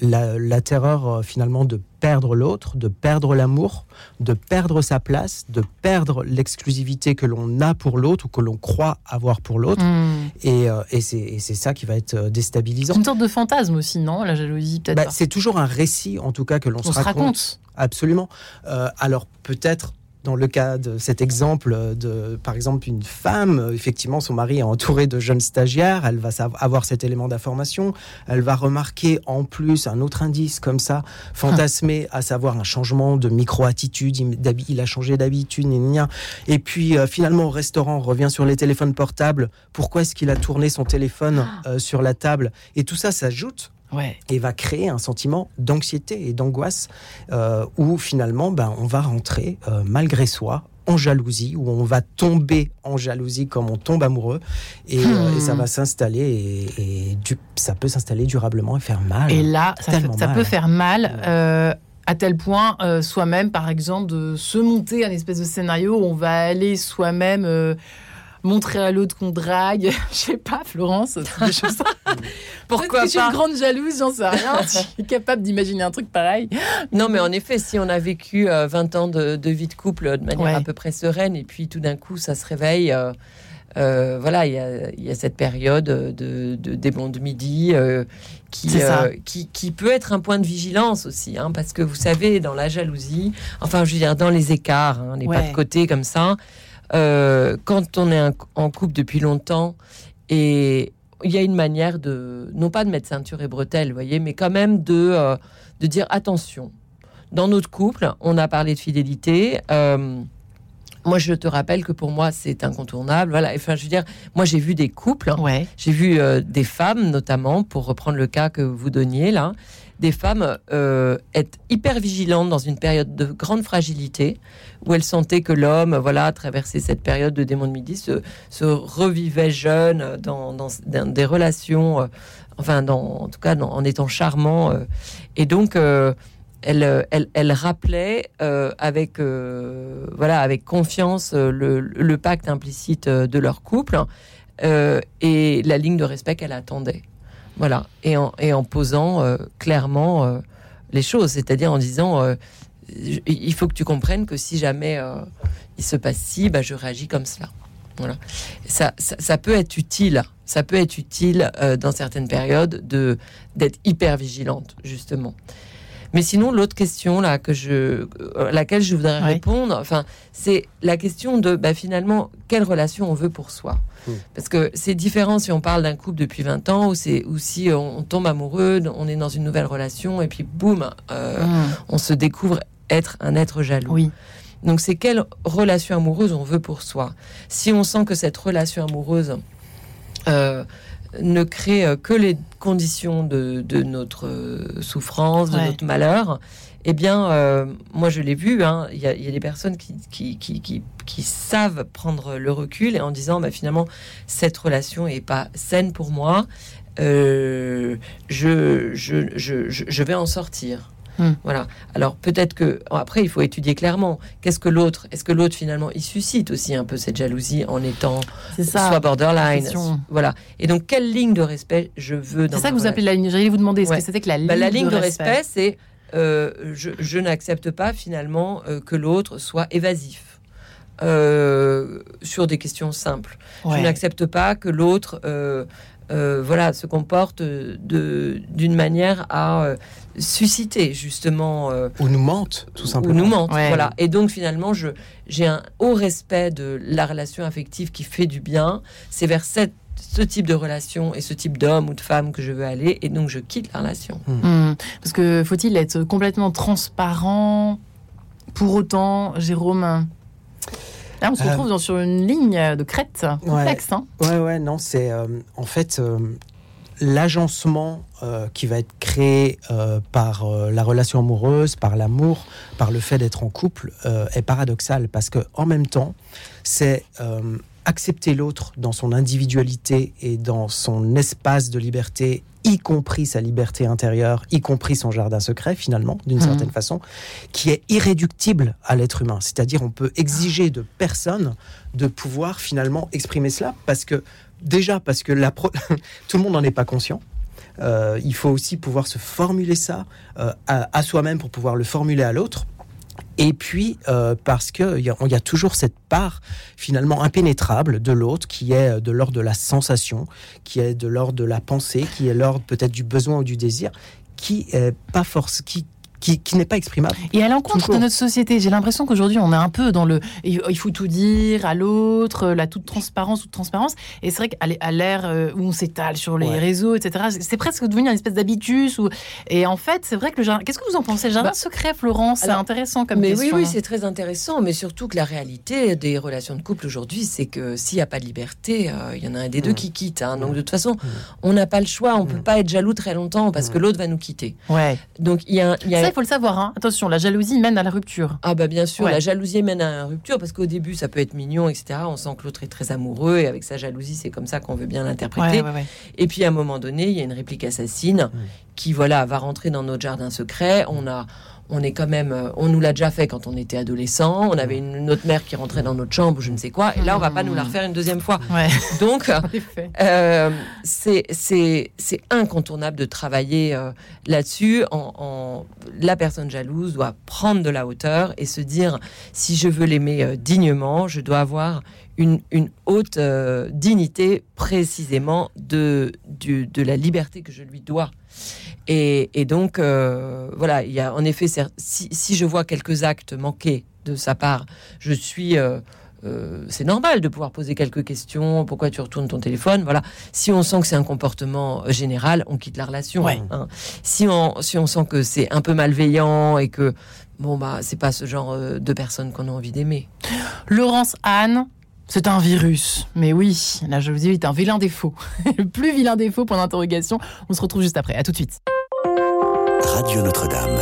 La, la terreur euh, finalement de perdre l'autre, de perdre l'amour, de perdre sa place, de perdre l'exclusivité que l'on a pour l'autre ou que l'on croit avoir pour l'autre. Hmm. Et, euh, et c'est c'est ça qui va être euh, C'est déstabilisant. une sorte de fantasme aussi, non La jalousie, peut-être Bah, c'est toujours un récit, en tout cas, que l'on On se raconte. Absolument. Euh, alors peut-être dans le cas de cet exemple de, par exemple, une femme, effectivement, son mari est entouré de jeunes stagiaires, elle va avoir cet élément d'information, elle va remarquer en plus un autre indice comme ça, fantasmé, à savoir un changement de micro-attitude, il, a changé d'habitude, et puis euh, finalement au restaurant, on revient sur les téléphones portables, pourquoi est-ce qu'il a tourné son téléphone euh, sur la table, et tout ça s'ajoute Ouais. et va créer un sentiment d'anxiété et d'angoisse euh, où finalement ben, on va rentrer euh, malgré soi en jalousie, où on va tomber en jalousie comme on tombe amoureux, et, euh, Hmm. et ça va s'installer, et, et du- ça peut s'installer durablement et faire mal. Et là, ça, fait- Tellement ça mal. peut faire mal. euh, à tel point, euh, soi-même, par exemple, de se monter un espèce de scénario où on va aller soi-même montrer à l'autre qu'on drague. Je sais pas, Florence. Pourquoi pas Je suis une grande jalouse, j'en sais rien. je suis capable d'imaginer un truc pareil. Non, mais en effet, si on a vécu 20 ans de, vie de couple de manière à peu près sereine, et puis tout d'un coup, ça se réveille. Euh, voilà, il y a, cette période de, des bons de midi euh, euh, qui, qui, peut être un point de vigilance aussi, hein, parce que vous savez, dans la jalousie, enfin, je veux dire, dans les écarts, hein, les pas de côté comme ça, quand on est en couple depuis longtemps et il y a une manière de, non pas de mettre ceinture et bretelles, voyez, mais quand même de, de dire attention. Dans notre couple, on a parlé de fidélité. Moi, je te rappelle que pour moi, c'est incontournable. Voilà. Enfin, je veux dire, moi, j'ai vu des couples. Ouais. J'ai vu euh, des femmes, notamment, pour reprendre le cas que vous donniez là, des femmes euh, être hyper vigilantes dans une période de grande fragilité, où elles sentaient que l'homme, voilà, traversait cette période de démon de midi, se, revivait jeune dans, dans, des relations, euh, enfin, dans, en tout cas, en étant charmant. et donc, elle, rappelait euh, avec, euh, voilà, avec confiance euh, le, pacte implicite de leur couple et la ligne de respect qu'elle attendait. Voilà, et en, et en posant clairement les choses, c'est-à-dire en disant il faut que tu comprennes que si jamais il se passe ci, bah, je réagis comme cela. Voilà. Ça, ça, peut être utile, ça peut être utile dans certaines périodes de d'être hyper vigilante, justement. Mais sinon, l'autre question là que je, à laquelle je voudrais répondre, enfin, c'est la question de bah, finalement quelle relation on veut pour soi? Hmm. Parce que c'est différent si on parle d'un couple depuis 20 ans ou, c'est, ou si on, tombe amoureux, on est dans une nouvelle relation et puis boum, euh, hmm. on se découvre être un être jaloux. Oui. Donc c'est quelle relation amoureuse on veut pour soi? Si on sent que cette relation amoureuse euh, ne crée euh, que les conditions de, notre euh, souffrance, de notre malheur, eh bien, euh, moi je l'ai vu, hein, il y, a des personnes qui, qui, savent prendre le recul et en disant, bah, finalement, cette relation est pas saine pour moi, je, je, je, je, vais en sortir. Hmm. Voilà. Alors peut-être que après il faut étudier clairement qu'est-ce que l'autre, est-ce que l'autre finalement il suscite aussi un peu cette jalousie en étant soit borderline, voilà. Et donc quelle ligne de respect je veux C'est ça que vous appelez la ligne. J'allais vous demander ce que c'était que la bah, ligne. la ligne de, respect, c'est euh, je, n'accepte pas finalement euh, que l'autre soit évasif. Euh, sur des questions simples. Je n'accepte pas que l'autre euh, voilà, se comporte de, d'une manière à euh, susciter justement. Euh, ou nous mente, tout simplement. Ou nous mente, voilà. Et donc finalement, je, j'ai un haut respect de la relation affective qui fait du bien. C'est vers cette, ce type de relation et ce type d'homme ou de femme que je veux aller, et donc je quitte la relation. Hmm. Hmm. Parce que faut-il être complètement transparent? Pour autant, Jérôme Là, on se retrouve dans, sur une ligne de crête complexe. Ouais, hein? ouais, ouais, non, c'est euh, en fait euh, l'agencement euh, qui va être créé par la relation amoureuse, par l'amour, par le fait d'être en couple est paradoxal parce que en même temps, c'est accepter l'autre dans son individualité et dans son espace de liberté y compris sa liberté intérieure, y compris son jardin secret finalement, d'une mhm. certaine façon, qui est irréductible à l'être humain. C'est-à-dire on peut exiger de personne de pouvoir finalement exprimer cela, parce que déjà parce que la tout le monde n'en est pas conscient. Euh, il faut aussi pouvoir se formuler ça euh, à soi-même pour pouvoir le formuler à l'autre. Et puis, euh, parce qu'il y, a, y a toujours cette part finalement impénétrable de l'autre qui est de l'ordre de la sensation, qui est de l'ordre de la pensée, qui est l'ordre peut-être du besoin ou du désir, qui est pas force, qui, qui, n'est pas exprimable. Et à l'encontre de notre société, j'ai l'impression qu'aujourd'hui on est un peu dans le il faut tout dire à l'autre, la toute transparence, toute transparence. Et c'est vrai qu'à l'ère euh, où on s'étale sur les réseaux, etc., c'est presque devenu une espèce d'habitus. Ou... Et en fait, c'est vrai que le jardin. Qu'est-ce que vous en pensez? Le jardin bah, secret, Florence, c'est intéressant comme mais question. Oui, oui, c'est très intéressant. Mais surtout que la réalité des relations de couple aujourd'hui, c'est que s'il n'y a pas de liberté, euh, il y en a un des deux qui quitte. Hein. Donc de toute façon, on n'a pas le choix. On ne peut pas être jaloux très longtemps parce que l'autre va nous quitter. Ouais. Donc il y a, y a il faut le savoir. Hein. Attention, la jalousie mène à la rupture. Ah bah bien sûr, la jalousie mène à la rupture parce qu'au début ça peut être mignon, etc. On sent que l'autre est très amoureux et avec sa jalousie c'est comme ça qu'on veut bien l'interpréter. et puis à un moment donné, il y a une réplique assassine qui voilà va rentrer dans notre jardin secret. On a on est quand même, euh, on nous l'a déjà fait quand on était adolescent. On avait une, autre mère qui rentrait dans notre chambre ou je ne sais quoi. Et là, on va pas nous la refaire une deuxième fois. Donc, euh, c'est incontournable de travailler euh, là-dessus. En, la personne jalouse doit prendre de la hauteur et se dire si je veux l'aimer dignement, je dois avoir une, une haute dignité précisément de, de la liberté que je lui dois. Et, donc, euh, voilà, il y a en effet, si, je vois quelques actes manqués de sa part, je suis. Euh, euh, c'est normal de pouvoir poser quelques questions. Pourquoi tu retournes ton téléphone? Voilà. Si on sent que c'est un comportement général, on quitte la relation. Hein. Si on si on sent que c'est un peu malveillant et que bon bah c'est pas ce genre de personne qu'on a envie d'aimer. Laurence Anne, c'est un virus. Mais oui, là je vous dis, c'est un vilain défaut. Le plus vilain défaut, point d'interrogation. On se retrouve juste après. À tout de suite. Radio Notre-Dame.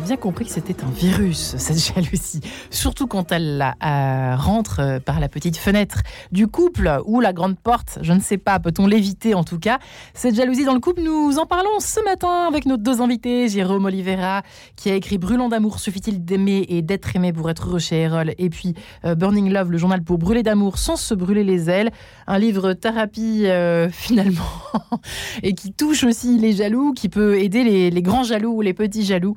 Bien compris que c'était un virus, cette jalousie. Surtout quand elle euh, rentre euh, par la petite fenêtre du couple ou la grande porte, je ne sais pas, peut-on l'éviter en tout cas? Cette jalousie dans le couple, nous en parlons ce matin avec nos deux invités, Jérôme Oliveira, qui a écrit Brûlant d'amour, suffit-il d'aimer et d'être aimé pour être heureux chez Erol, et puis euh, Burning Love, le journal pour brûler d'amour sans se brûler les ailes, un livre thérapie finalement, et qui touche aussi les jaloux, qui peut aider les, grands jaloux ou les petits jaloux.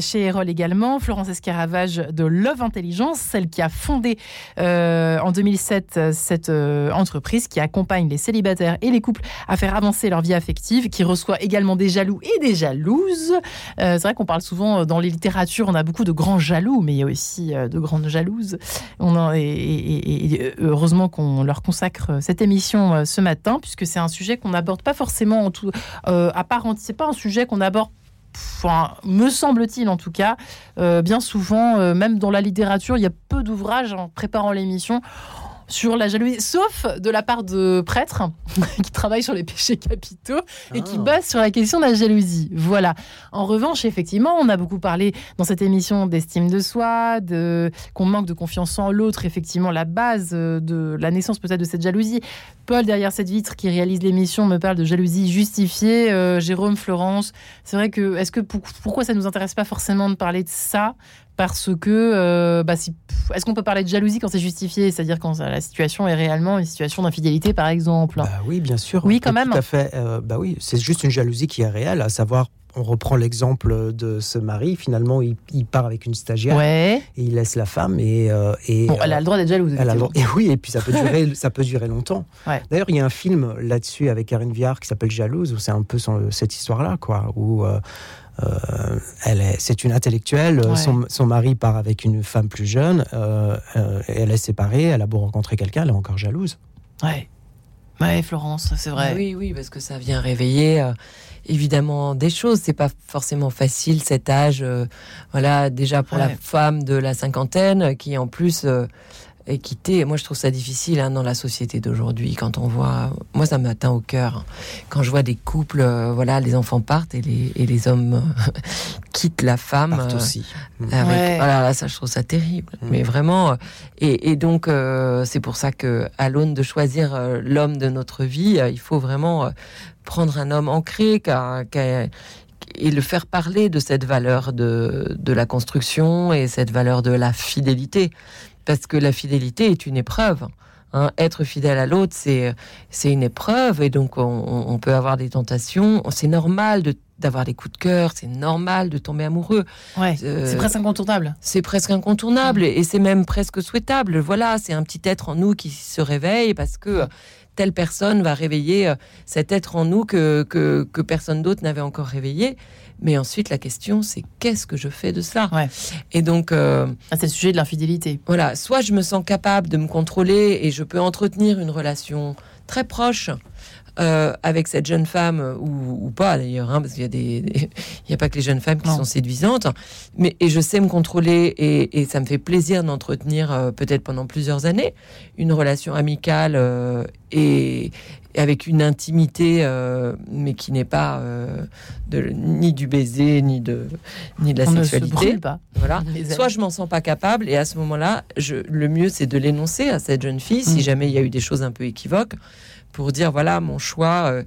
Chez Erol également. Florence Escaravage de Love Intelligence, celle qui a fondé euh, en 2007 cette euh, entreprise qui accompagne les célibataires et les couples à faire avancer leur vie affective, qui reçoit également des jaloux et des jalouses. c'est vrai qu'on parle souvent dans les littératures, on a beaucoup de grands jaloux, mais il y a aussi de grandes jalouses. Et, heureusement qu'on leur consacre cette émission ce matin, puisque c'est un sujet qu'on n'aborde pas forcément en tout, à part. C'est pas un sujet qu'on aborde me semble-t-il en tout cas, euh, bien souvent, euh, même dans la littérature, il y a peu d'ouvrages en préparant l'émission sur la jalousie, sauf de la part de prêtres qui travaillent sur les péchés capitaux et qui Ah. basent sur la question de la jalousie. Voilà. En revanche, effectivement, on a beaucoup parlé dans cette émission d'estime de soi, de qu'on manque de confiance en l'autre. Effectivement, la base euh, de la naissance peut-être de cette jalousie. Paul, derrière cette vitre qui réalise l'émission, me parle de jalousie justifiée. Euh, Jérôme, Florence, c'est vrai que est-ce que pour- pourquoi ça nous intéresse pas forcément de parler de ça parce que euh, bah, si- est-ce qu'on peut parler de jalousie quand c'est justifié, c'est-à-dire quand la situation est réellement une situation d'infidélité, par exemple Bah oui, bien sûr. Oui, quand même. Tout à fait. Euh, bah oui, c'est juste une jalousie qui est réelle, à savoir. On reprend l'exemple de ce mari. Finalement, il, il part avec une stagiaire Ouais. et il laisse la femme. Et, euh, et Bon, elle a euh, le droit d'être jalouse. elle a le droit-. Et oui, et puis ça peut durer, ça peut durer longtemps. Ouais. D'ailleurs, il y a un film là-dessus avec Karine Viard qui s'appelle Jalouse, où c'est un peu son- cette histoire-là, quoi, où euh, euh, elle est, c'est une intellectuelle. Ouais. Son, son mari part avec une femme plus jeune. euh, euh, elle est séparée. Elle a beau rencontrer quelqu'un, elle est encore jalouse. Ouais. Ouais, Florence, c'est vrai. Oui, oui, parce que ça vient réveiller euh, évidemment des choses. C'est pas forcément facile cet âge. euh, voilà, déjà pour la femme de la cinquantaine euh, qui en plus euh, est quittée. Moi, je trouve ça difficile hein, dans la société d'aujourd'hui quand on voit. Moi, ça m'atteint au cœur quand je vois des couples. euh, voilà, les enfants partent et les et les hommes euh, quittent la femme. Partent euh, aussi. avec- Ouais. Voilà, là, ça, je trouve ça terrible. Mm. Mais vraiment, et, et donc, euh, c'est pour ça que, à l'aune de choisir l'homme de notre vie, il faut vraiment prendre un homme ancré et le faire parler de cette valeur de, de la construction et cette valeur de la fidélité. Parce que la fidélité est une épreuve. hein. Être fidèle à l'autre, c'est c'est une épreuve et donc on, peut avoir des tentations. C'est normal de d'avoir des coups de cœur, c'est normal de tomber amoureux. Ouais. Euh, C'est presque incontournable. c'est presque incontournable et c'est même presque souhaitable. Voilà, c'est un petit être en nous qui se réveille parce que telle personne va réveiller euh, cet être en nous que, que, que personne d'autre n'avait encore réveillé. Mais ensuite, la question, c'est qu'est-ce que je fais de cela Ouais. Et donc, euh, Ah, c'est le sujet de l'infidélité. voilà, soit je me sens capable de me contrôler et je peux entretenir une relation très proche euh, avec cette jeune femme ou, ou pas d'ailleurs, hein, parce qu'il y a des, des- il y a pas que les jeunes femmes qui Non. sont séduisantes, mais et je sais me contrôler et, et ça me fait plaisir d'entretenir euh, peut-être pendant plusieurs années une relation amicale euh, et, et avec une intimité, mais qui n'est pas de, ni du baiser ni de ni de la On ne se sexualité. brûle pas. Voilà. Soit je m'en sens pas capable, et à ce moment-là, le mieux c'est de l'énoncer à cette jeune fille, si Mm. jamais il y a eu des choses un peu équivoques, pour dire voilà mon choix. euh,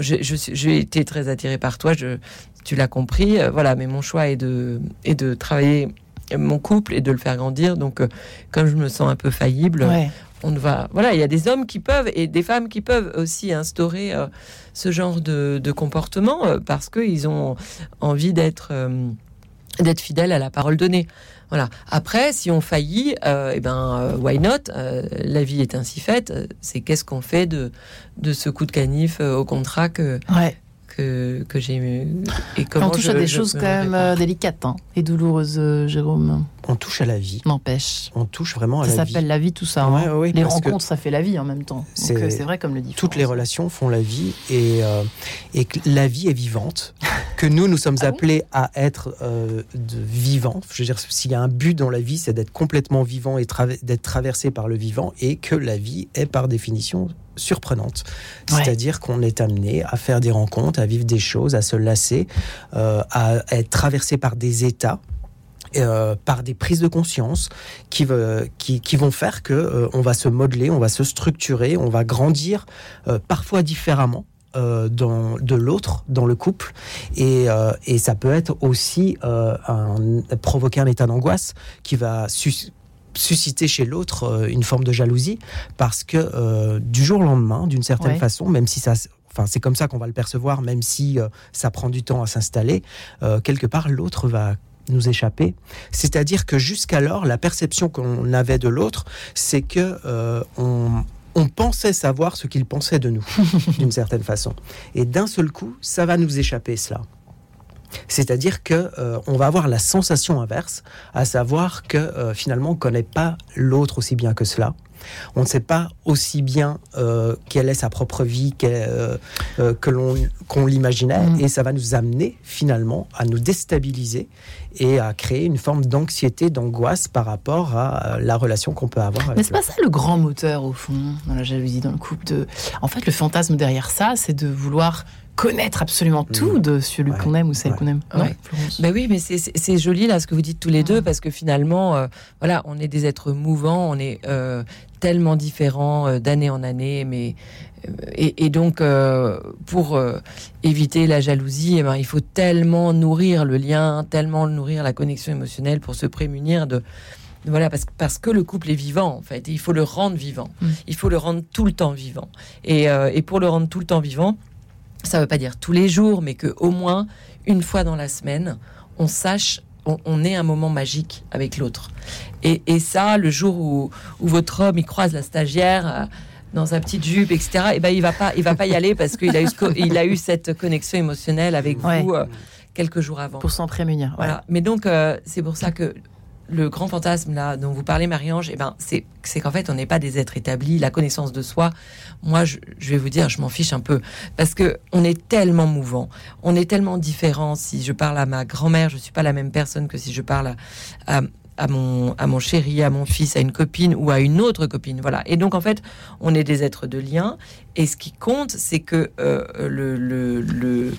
je- je suis- j'ai été très attirée par toi, je, tu l'as compris, euh, voilà, mais mon choix est de est de travailler mon couple et de le faire grandir. Donc, euh, comme je me sens un peu faillible, Ouais. on ne va. Voilà, il y a des hommes qui peuvent et des femmes qui peuvent aussi instaurer euh, ce genre de, de comportement parce qu'ils ont envie d'être d'être fidèles à la parole donnée. Voilà. Après, si on faillit, euh, eh ben, euh, why not Euh, La vie est ainsi faite. C'est qu'est-ce qu'on fait de de ce coup de canif au contrat que Ouais. que, que j'ai eu et comment on touche je- à des choses quand même euh, délicates hein, et douloureuses, euh, Jérôme. On touche à la vie. N'empêche. On touche vraiment à Ça la vie. s'appelle la vie, tout ça. hein. Ouais, les rencontres, ça fait la vie en même temps. C'est- euh, c'est vrai, comme le dit toutes les relations font la vie et, euh, et que la vie est vivante, que nous, nous sommes Ah appelés à être euh, de vivants. Je veux dire, s'il y a un but dans la vie, c'est d'être complètement vivant et d'être traversé par le vivant et que la vie est par définition surprenante. Ouais. C'est-à-dire qu'on est amené à faire des rencontres, à vivre des choses, à se lasser, euh, à être traversé par des états. Euh, par des prises de conscience qui, ve- qui, qui vont faire que euh, on va se modeler, on va se structurer, on va grandir euh, parfois différemment dans, de l'autre dans le couple et, et ça peut être aussi un- provoquer un état d'angoisse qui va sus- susciter chez l'autre une forme de jalousie parce que du jour au lendemain d'une certaine Ouais. façon même si ça s- Enfin, c'est comme ça qu'on va le percevoir, même si euh, ça prend du temps à s'installer. euh, quelque part, l'autre va nous échapper. C'est-à-dire que jusqu'alors, la perception qu'on avait de l'autre, c'est que euh, on, on pensait savoir ce qu'il pensait de nous, d'une certaine façon. Et d'un seul coup, ça va nous échapper, cela. C'est-à-dire que euh, on va avoir la sensation inverse, à savoir que euh, finalement on connaît pas l'autre aussi bien que cela, On ne sait pas aussi bien euh, quelle est sa propre vie euh, euh, que l'on qu'on l'imaginait, mm. et ça va nous amener finalement à nous déstabiliser et à créer une forme d'anxiété, d'angoisse par rapport à la relation qu'on peut avoir. Mais c'est pas ça le grand moteur au fond dans la jalousie, dans le couple. De... En fait, le fantasme derrière ça, c'est de vouloir connaître absolument mm. tout de celui qu'on aime ou celle qu'on aime. Ben oui, mais c'est joli là ce que vous dites tous les deux parce que finalement, euh, voilà, on est des êtres mouvants, on est euh, tellement différents euh, d'année en année, mais et, donc pour éviter la jalousie, eh ben, il faut tellement nourrir le lien, tellement nourrir la connexion émotionnelle pour se prémunir de voilà, parce, parce que le couple est vivant, en fait. il faut le rendre vivant. Mm. Il faut le rendre tout le temps vivant. Et, et pour le rendre tout le temps vivant, ça ne veut pas dire tous les jours, mais que au moins une fois dans la semaine, on sache, on, ait un moment magique avec l'autre. Et, ça, le jour où, votre homme il croise la stagiaire euh, dans sa petite jupe, etc. Et eh ben il va pas, il va pas y aller parce qu'il a eu, il a eu cette connexion émotionnelle avec vous euh, quelques jours avant. Pour s'en prémunir. Voilà. Mais donc euh, c'est pour ça que le grand fantasme là dont vous parlez, Marie-Ange, eh ben, c'est, qu'en fait, on n'est pas des êtres établis. La connaissance de soi, moi, je, vais vous dire, je m'en fiche un peu. Parce que on est tellement mouvant, on est tellement différent. Si je parle à ma grand-mère, je suis pas la même personne que si je parle à, mon, à mon chéri, à mon fils, à une copine ou à une autre copine. Voilà. Et donc, en fait, on est des êtres de lien. Et ce qui compte, c'est que euh, le, le,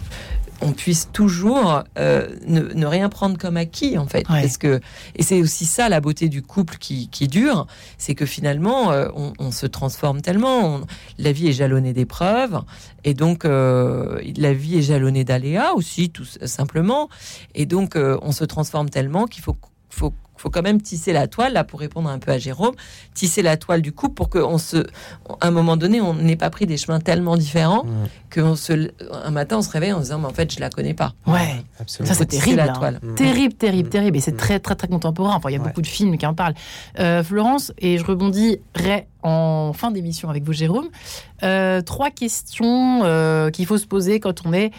on puisse toujours euh, ne, rien prendre comme acquis en fait. Parce que et c'est aussi ça la beauté du couple qui, qui dure c'est que finalement euh, on, se transforme tellement. La vie est jalonnée d'épreuves et donc euh, la vie est jalonnée d'aléas aussi tout simplement. Et donc on se transforme tellement qu'il faut faut faut quand même tisser la toile, là, pour répondre un peu à Jérôme, tisser la toile du couple pour qu'un se, à un moment donné, on n'ait pas pris des chemins tellement différents qu'on se, un matin, on se réveille en se disant, mais en fait, je la connais pas. Ouais, absolument. Ça, c'est terrible. La hein. toile. Mm. Terrible, terrible, mm. terrible. Et c'est mm. très, très, très contemporain. Enfin, il y a beaucoup de films qui en parlent. Euh, Florence, et je rebondirai en fin d'émission avec vous, Jérôme. Euh, trois questions euh, qu'il faut se poser quand on est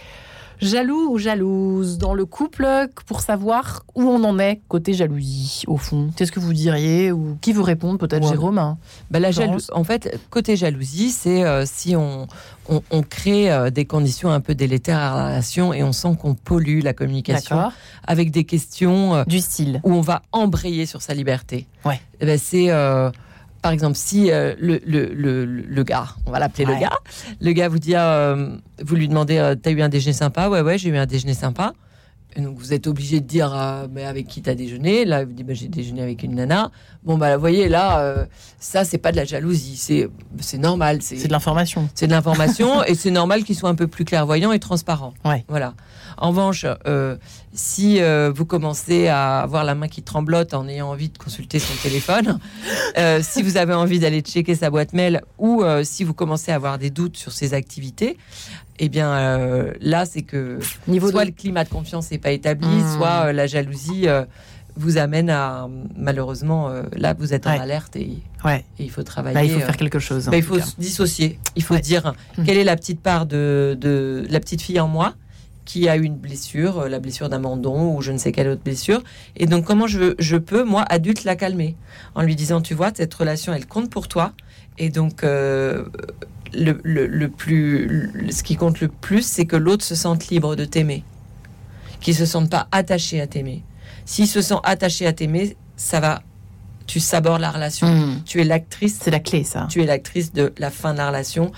Jaloux ou jalouse dans le couple pour savoir où on en est côté jalousie, au fond. Qu'est-ce que vous diriez Ou qui veut répondre Peut-être Jérôme bah, la En fait, côté jalousie, c'est euh, si on, on, crée euh, des conditions un peu délétères à la relation et on sent qu'on pollue la communication avec des questions euh, du style. où on va embrayer sur sa liberté. Ouais. Eh ben, c'est par exemple, si euh, le, le, le, gars, on va l'appeler le gars, le gars vous dit, euh, vous lui demandez, euh, t'as eu un déjeuner sympa? Ouais, ouais, j'ai eu un déjeuner sympa. Et donc vous êtes obligé de dire, mais avec qui t'as déjeuné? Là, vous dit, bah, j'ai déjeuné avec une nana. Bon, bah, vous voyez, là, ça, c'est pas de la jalousie, c'est, c'est normal. C'est de l'information. C'est de l'information, et c'est normal qu'il soit un peu plus clairvoyant et transparent. Ouais. Voilà. En revanche, euh, si euh, vous commencez à avoir la main qui tremblote en ayant envie de consulter son téléphone, euh, si vous avez envie d'aller checker sa boîte mail ou si vous commencez à avoir des doutes sur ses activités, eh bien là, c'est que Niveau soit le climat de confiance n'est pas établi, mmh. soit la jalousie vous amène à malheureusement là vous êtes en alerte et, ouais. il faut travailler. il faut faire quelque chose. Bah, il faut se dissocier. Il faut dire mmh. quelle est la petite part de, de, la petite fille en moi qui a eu une blessure, euh, la blessure d'un mandon ou je ne sais quelle autre blessure. Et donc, comment je, je peux, moi, adulte, la calmer? En lui disant, tu vois, cette relation, elle compte pour toi. Et donc, euh, le, le, plus, ce qui compte le plus, c'est que l'autre se sente libre de t'aimer, qu'il se sente pas attaché à t'aimer. S'il se sent attaché à t'aimer, ça va tu sabordes la relation. Hmm. Tu es l'actrice. C'est la clé, ça. Tu es l'actrice de la fin de la relation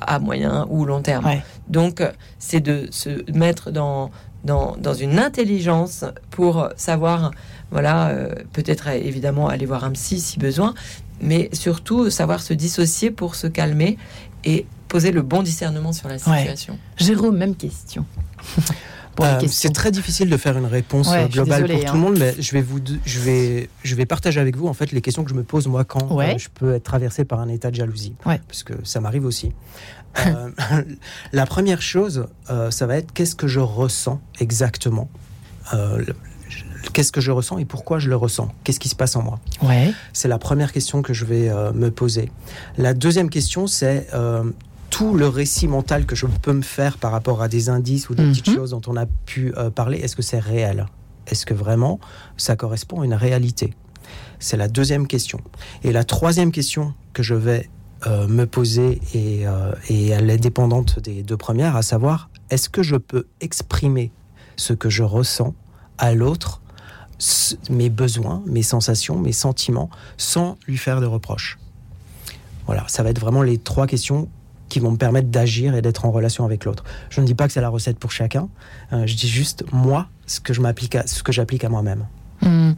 à moyen ou long terme. Donc, c'est de se mettre dans, dans, dans, une intelligence pour savoir, voilà, euh, peut-être évidemment aller voir un psy si besoin, mais surtout savoir se dissocier pour se calmer et poser le bon discernement sur la situation. Jérôme, même question. Euh, c'est très difficile de faire une réponse globale pour tout le hein. monde, mais je vais, vous, je, vais, je vais partager avec vous en fait les questions que je me pose moi quand euh, je peux être traversé par un état de jalousie, parce que ça m'arrive aussi. Euh, la première chose, ça va être qu'est-ce que je ressens exactement? Qu'est-ce que je ressens et pourquoi je le ressens? Qu'est-ce qui se passe en moi? Ouais. C'est la première question que je vais me poser. La deuxième question, c'est tout le récit mental que je peux me faire par rapport à des indices ou des petites mhm. choses dont on a pu euh, parler, est-ce que c'est réel? Est-ce que vraiment ça correspond à une réalité? C'est la deuxième question. Et la troisième question que je vais euh, me poser, et, euh, et elle est dépendante des deux premières, à savoir, est-ce que je peux exprimer ce que je ressens à l'autre, mes besoins, mes sensations, mes sentiments, sans lui faire de reproches Voilà, ça va être vraiment les trois questions qui vont me permettre d'agir et d'être en relation avec l'autre. Je ne dis pas que c'est la recette pour chacun, euh, je dis juste moi, ce que je m'applique à, ce que j'applique à moi-même. Hmm.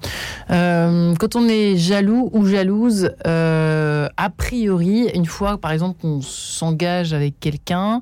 Euh, quand on est jaloux ou jalouse, euh, a priori, une fois, par exemple, qu'on s'engage avec quelqu'un,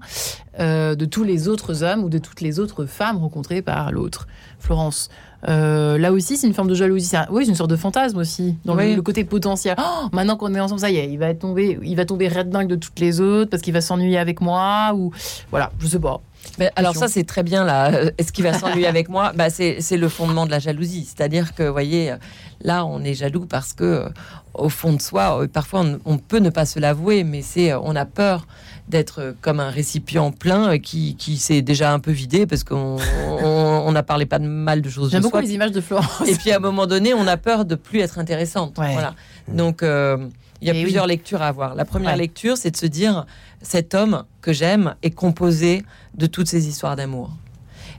euh, de tous les autres hommes ou de toutes les autres femmes rencontrées par l'autre, Florence. euh, là aussi, c'est une forme de jalousie. Un- Oui, c'est une sorte de fantasme aussi, dans le- côté potentiel. Oh, maintenant qu'on est ensemble, ça y est, il va tomber, il va tomber red dingue de toutes les autres parce qu'il va s'ennuyer avec moi ou voilà, je sais pas. Mais alors ça c'est très bien là. Euh, Est-ce qu'il va s'ennuyer avec moi? Bah, c'est, le fondement de la jalousie. C'est-à-dire que vous voyez, euh, là on est jaloux parce que euh, au fond de soi, parfois on, on peut ne pas se l'avouer, mais c'est on a peur d'être comme un récipient plein qui, qui s'est déjà un peu vidé parce qu'on on, on a parlé pas de mal de choses J'aime beaucoup soi. les images de Florence. Et puis à un moment donné, on a peur de plus être intéressante. Ouais. Voilà. Donc euh, il y a Et plusieurs oui. lectures à avoir. La première Ouais. lecture, c'est de se dire cet homme que j'aime est composé de toutes ces histoires d'amour.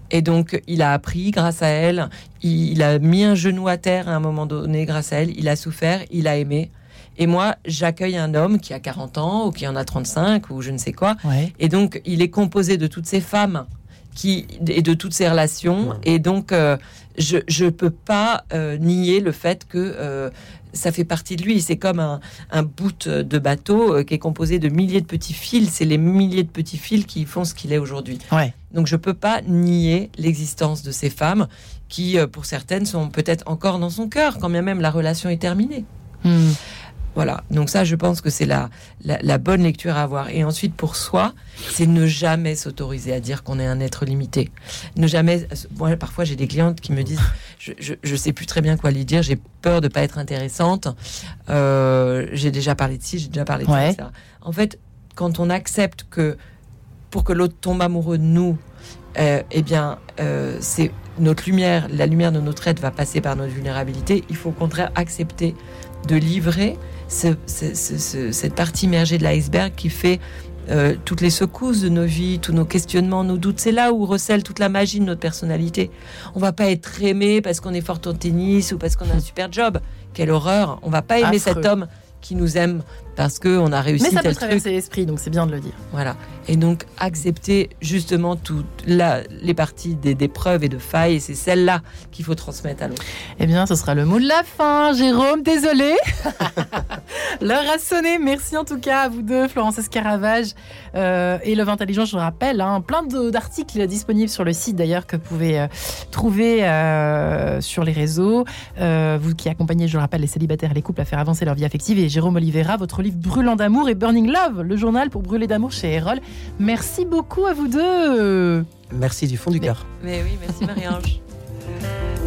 Et donc, il a appris grâce à elle, il, a mis un genou à terre à un moment donné grâce à elle, il a souffert, il a aimé. Et moi, j'accueille un homme qui a 40 ans ou qui en a 35 ou je ne sais quoi. Ouais. Et donc, il est composé de toutes ces femmes qui, et de toutes ces relations. Ouais. Et donc, euh, je ne peux pas euh, nier le fait que euh, ça fait partie de lui. C'est comme un, un bout de bateau euh, qui est composé de milliers de petits fils. C'est les milliers de petits fils qui font ce qu'il est aujourd'hui. Ouais. Donc, je peux pas nier l'existence de ces femmes qui, euh, pour certaines, sont peut-être encore dans son cœur, quand bien même la relation est terminée. Hmm. Voilà, donc ça, je pense que c'est la, la, la bonne lecture à avoir. Et ensuite, pour soi, c'est ne jamais s'autoriser à dire qu'on est un être limité. Ne jamais. Moi, parfois, j'ai des clientes qui me disent Je, je, je sais plus très bien quoi lui dire, j'ai peur de pas être intéressante. Euh, j'ai déjà parlé de ci, j'ai déjà parlé de Ouais. ça. En fait, quand on accepte que pour que l'autre tombe amoureux de nous, euh, eh bien, euh, c'est notre lumière, la lumière de notre être va passer par notre vulnérabilité. Il faut au contraire accepter de livrer ce- ce- ce- ce- cette partie immergée de l'iceberg qui fait euh, toutes les secousses de nos vies, tous nos questionnements, nos doutes. C'est là où recèle toute la magie de notre personnalité. On va pas être aimé parce qu'on est fort en tennis ou parce qu'on a un super job. Quelle horreur On va pas aimer Affreux. cet homme qui nous aime parce que on a réussi Mais ça peut tel truc. traverser l'esprit, donc c'est bien de le dire. Voilà. Et donc, accepter justement toutes les parties des, des preuves et de failles, et c'est celle-là qu'il faut transmettre à l'autre. Eh bien, ce sera le mot de la fin. Jérôme, désolé. L'heure a sonné. Merci en tout cas à vous deux, Florence Escaravage euh, et Love Intelligent, je vous rappelle. hein, plein d'articles disponibles sur le site d'ailleurs que vous pouvez euh, trouver euh, sur les réseaux. Euh, vous qui accompagnez, je le rappelle, les célibataires et les couples à faire avancer leur vie affective. Et Jérôme Oliveira, votre livre Brûlant d'amour et Burning Love, le journal pour brûler d'amour chez Erol. Merci beaucoup à vous deux. Merci du fond du cœur. Mais oui, merci Marie-Ange.